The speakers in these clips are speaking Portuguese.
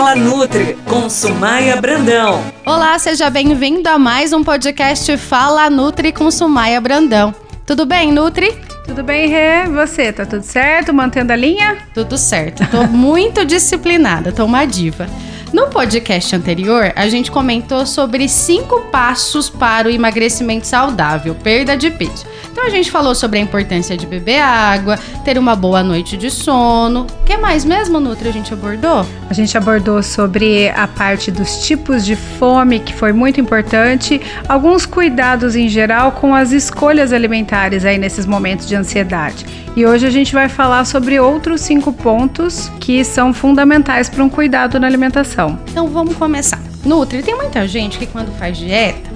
Fala Nutri com Sumaia Brandão. Olá, seja bem-vindo a mais um podcast Fala Nutri com Sumaia Brandão. Tudo bem, Nutri? Tudo bem, Rê? Você, tá tudo certo? Mantendo a linha? Tudo certo. Tô muito disciplinada, tô uma diva. No podcast anterior, a gente comentou sobre cinco passos para o emagrecimento saudável, perda de peso. Então a gente falou sobre a importância de beber água, ter uma boa noite de sono. O que mais mesmo, Nutri, a gente abordou? A gente abordou sobre a parte dos tipos de fome, que foi muito importante, alguns cuidados em geral com as escolhas alimentares aí nesses momentos de ansiedade. E hoje a gente vai falar sobre outros cinco pontos que são fundamentais para um cuidado na alimentação. Então vamos começar. Nutri, tem muita gente que quando faz dieta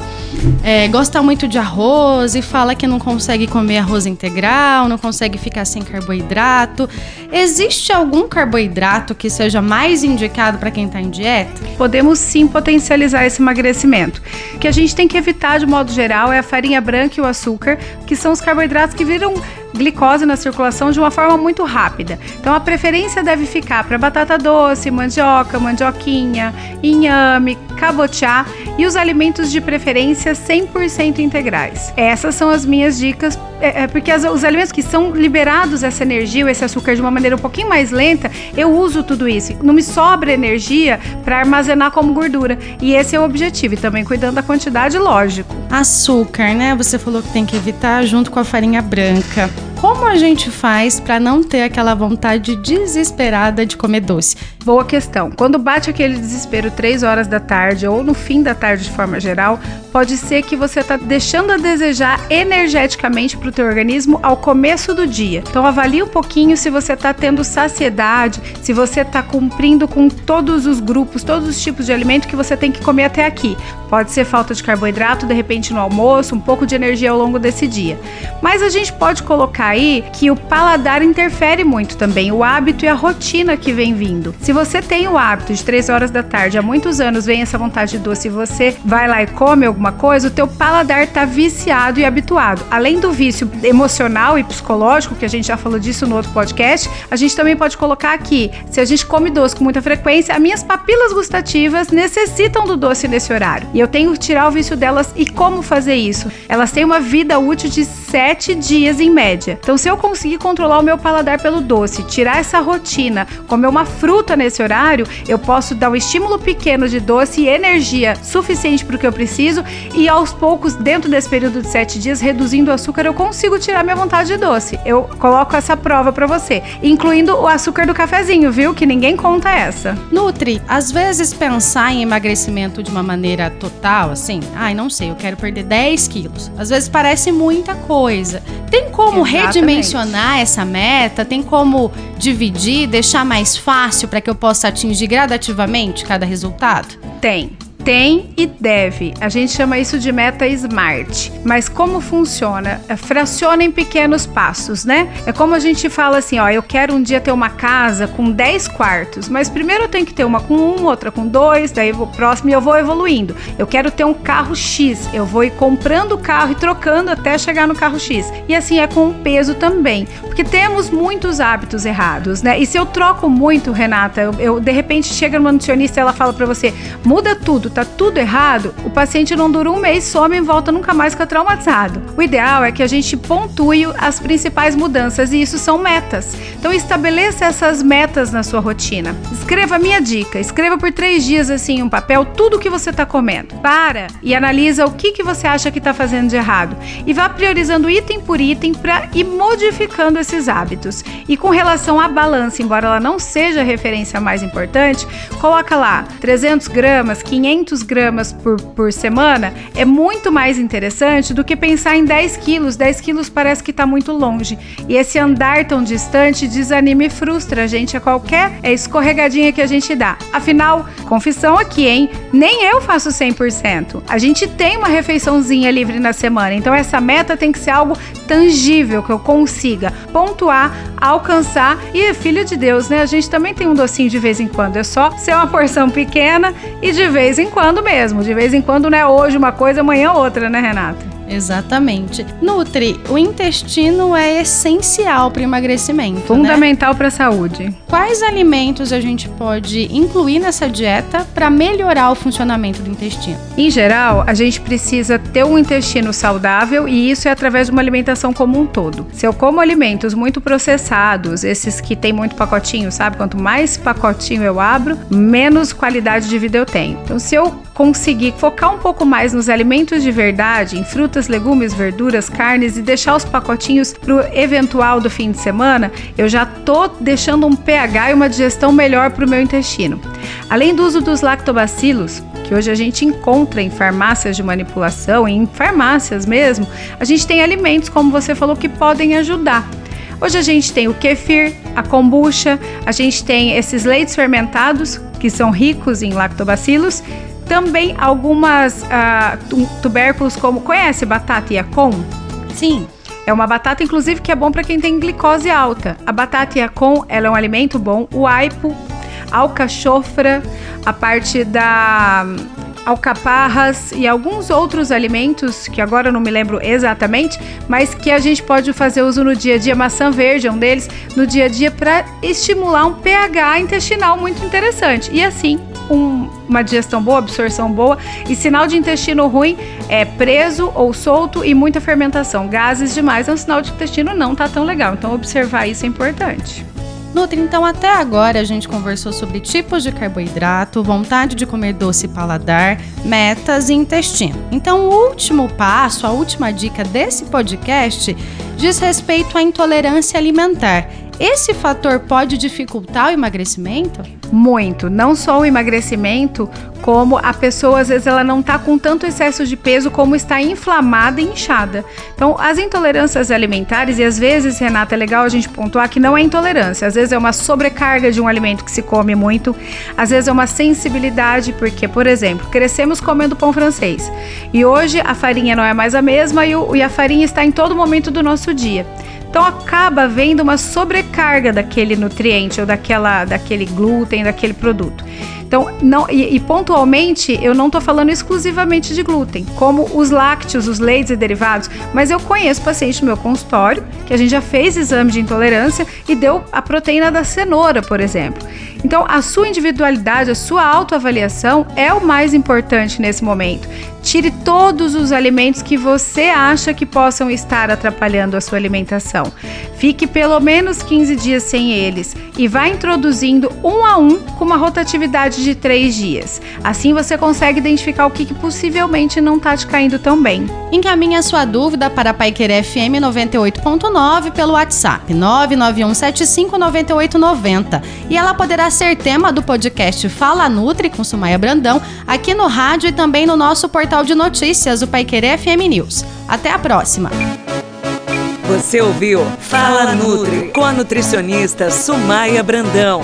é, gosta muito de arroz e fala que não consegue comer arroz integral, não consegue ficar sem carboidrato. Existe algum carboidrato que seja mais indicado para quem está em dieta? Podemos sim potencializar esse emagrecimento. O que a gente tem que evitar de modo geral é a farinha branca e o açúcar, que são os carboidratos que viram glicose na circulação de uma forma muito rápida. Então a preferência deve ficar para batata doce, mandioca, mandioquinha, inhame, cabotiá e os alimentos de preferência 100% integrais. Essas são as minhas dicas, é, é porque as, os alimentos que são liberados essa energia, esse açúcar de uma maneira um pouquinho mais lenta, eu uso tudo isso. Não me sobra energia para armazenar como gordura. E esse é o objetivo, e também cuidando da quantidade, lógico. Açúcar, né? Você falou que tem que evitar junto com a farinha branca. Como a gente faz para não ter aquela vontade desesperada de comer doce? Boa questão. Quando bate aquele desespero 3 horas da tarde ou no fim da tarde de forma geral, pode ser que você está deixando a desejar energeticamente para o teu organismo ao começo do dia. Então avalie um pouquinho se você está tendo saciedade, se você está cumprindo com todos os grupos, todos os tipos de alimento que você tem que comer até aqui. Pode ser falta de carboidrato, de repente no almoço, um pouco de energia ao longo desse dia. Mas a gente pode colocar aí que o paladar interfere muito também, o hábito e a rotina que vem vindo. Se você tem o hábito de 3 horas da tarde, há muitos anos vem essa vontade de doce e você vai lá e come alguma coisa, o teu paladar tá viciado e habituado. Além do vício emocional e psicológico, que a gente já falou disso no outro podcast, a gente também pode colocar aqui, se a gente come doce com muita frequência, as minhas papilas gustativas necessitam do doce nesse horário. E eu tenho que tirar o vício delas e como fazer isso? Elas têm uma vida útil de 7 dias em média. Então, se eu conseguir controlar o meu paladar pelo doce, tirar essa rotina, comer uma fruta nesse horário, eu posso dar um estímulo pequeno de doce e energia suficiente para o que eu preciso e aos poucos, dentro desse período de sete dias, reduzindo o açúcar, eu consigo tirar minha vontade de doce. Eu coloco essa prova para você, incluindo o açúcar do cafezinho, viu? Que ninguém conta essa. Nutri, às vezes pensar em emagrecimento de uma maneira total, assim, ai, não sei, eu quero perder 10 quilos. Às vezes parece muita coisa. Tem como Exatamente. redimensionar essa meta? Tem como dividir, deixar mais fácil para que eu possa atingir gradativamente cada resultado? Tem tem e deve. A gente chama isso de meta smart. Mas como funciona? É, fraciona em pequenos passos, né? É como a gente fala assim, ó, eu quero um dia ter uma casa com 10 quartos, mas primeiro eu tenho que ter uma com um, outra com dois, daí o próximo e eu vou evoluindo. Eu quero ter um carro X, eu vou ir comprando o carro e trocando até chegar no carro X. E assim é com o peso também, porque temos muitos hábitos errados, né? E se eu troco muito, Renata, eu, eu de repente chega numa nutricionista e ela fala para você, muda tudo, tá tudo errado, o paciente não dura um mês, some e volta nunca mais fica traumatizado. O ideal é que a gente pontue as principais mudanças e isso são metas. Então estabeleça essas metas na sua rotina. Escreva minha dica, escreva por três dias assim um papel tudo o que você está comendo. Para e analisa o que, que você acha que está fazendo de errado e vá priorizando item por item para ir modificando esses hábitos. E com relação à balança, embora ela não seja a referência mais importante, coloca lá 300 gramas, 500 500 gramas por, por semana é muito mais interessante do que pensar em 10 quilos. 10 quilos parece que está muito longe. E esse andar tão distante desanima e frustra a gente a qualquer escorregadinha que a gente dá. Afinal, confissão aqui, hein? Nem eu faço 100%. A gente tem uma refeiçãozinha livre na semana, então essa meta tem que ser algo tangível, que eu consiga pontuar, alcançar. E filho de Deus, né? A gente também tem um docinho de vez em quando. É só ser uma porção pequena e de vez em quando mesmo. De vez em quando não é hoje uma coisa, amanhã outra, né, Renata? Exatamente. Nutri, o intestino é essencial para o emagrecimento. Né? Fundamental né? para a saúde. Quais alimentos a gente pode incluir nessa dieta para melhorar o funcionamento do intestino? Em geral, a gente precisa ter um intestino saudável e isso é através de uma alimentação como um todo. Se eu como alimentos muito processados, esses que tem muito pacotinho, sabe? Quanto mais pacotinho eu abro, menos qualidade de vida eu tenho. Então, se eu conseguir focar um pouco mais nos alimentos de verdade, em frutas, legumes, verduras, carnes e deixar os pacotinhos para o eventual do fim de semana, eu já tô deixando um pH e uma digestão melhor para o meu intestino. Além do uso dos lactobacilos, que hoje a gente encontra em farmácias de manipulação, em farmácias mesmo, a gente tem alimentos, como você falou, que podem ajudar. Hoje a gente tem o kefir, a kombucha, a gente tem esses leites fermentados que são ricos em lactobacilos, também algumas uh, tubérculos como conhece batata yacon? Sim. É uma batata, inclusive, que é bom para quem tem glicose alta. A batata yacon, ela é um alimento bom. O aipo, alcachofra, a parte da alcaparras e alguns outros alimentos que agora eu não me lembro exatamente, mas que a gente pode fazer uso no dia a dia. Maçã verde é um deles no dia a dia para estimular um pH intestinal muito interessante e assim um, uma digestão boa, absorção boa e sinal de intestino ruim é preso ou solto e muita fermentação. Gases demais é um sinal de intestino não tá tão legal. Então observar isso é importante. Nutri, então até agora a gente conversou sobre tipos de carboidrato, vontade de comer doce e paladar, metas e intestino. Então o último passo, a última dica desse podcast diz respeito à intolerância alimentar. Esse fator pode dificultar o emagrecimento? Muito, não só o emagrecimento, como a pessoa às vezes ela não está com tanto excesso de peso como está inflamada e inchada. Então, as intolerâncias alimentares, e às vezes, Renata, é legal a gente pontuar que não é intolerância, às vezes é uma sobrecarga de um alimento que se come muito, às vezes é uma sensibilidade, porque, por exemplo, crescemos comendo pão francês e hoje a farinha não é mais a mesma e, o, e a farinha está em todo momento do nosso dia. Então acaba havendo uma sobrecarga daquele nutriente ou daquela, daquele glúten, daquele produto. Então, não, e, e pontualmente, eu não estou falando exclusivamente de glúten, como os lácteos, os leites e derivados, mas eu conheço paciente no meu consultório que a gente já fez exame de intolerância e deu a proteína da cenoura, por exemplo. Então, a sua individualidade, a sua autoavaliação é o mais importante nesse momento. Tire todos os alimentos que você acha que possam estar atrapalhando a sua alimentação. Fique pelo menos 15 dias sem eles e vá introduzindo um a um com uma rotatividade de 3 dias. Assim você consegue identificar o que, que possivelmente não está te caindo tão bem. Encaminhe a sua dúvida para a Paiquerê FM 98.9 pelo WhatsApp 991759890 e ela poderá ser tema do podcast Fala Nutri com Sumaia Brandão aqui no rádio e também no nosso portal de notícias, o Paiquerê FM News. Até a próxima! Você ouviu Fala Nutri com a nutricionista Sumaia Brandão.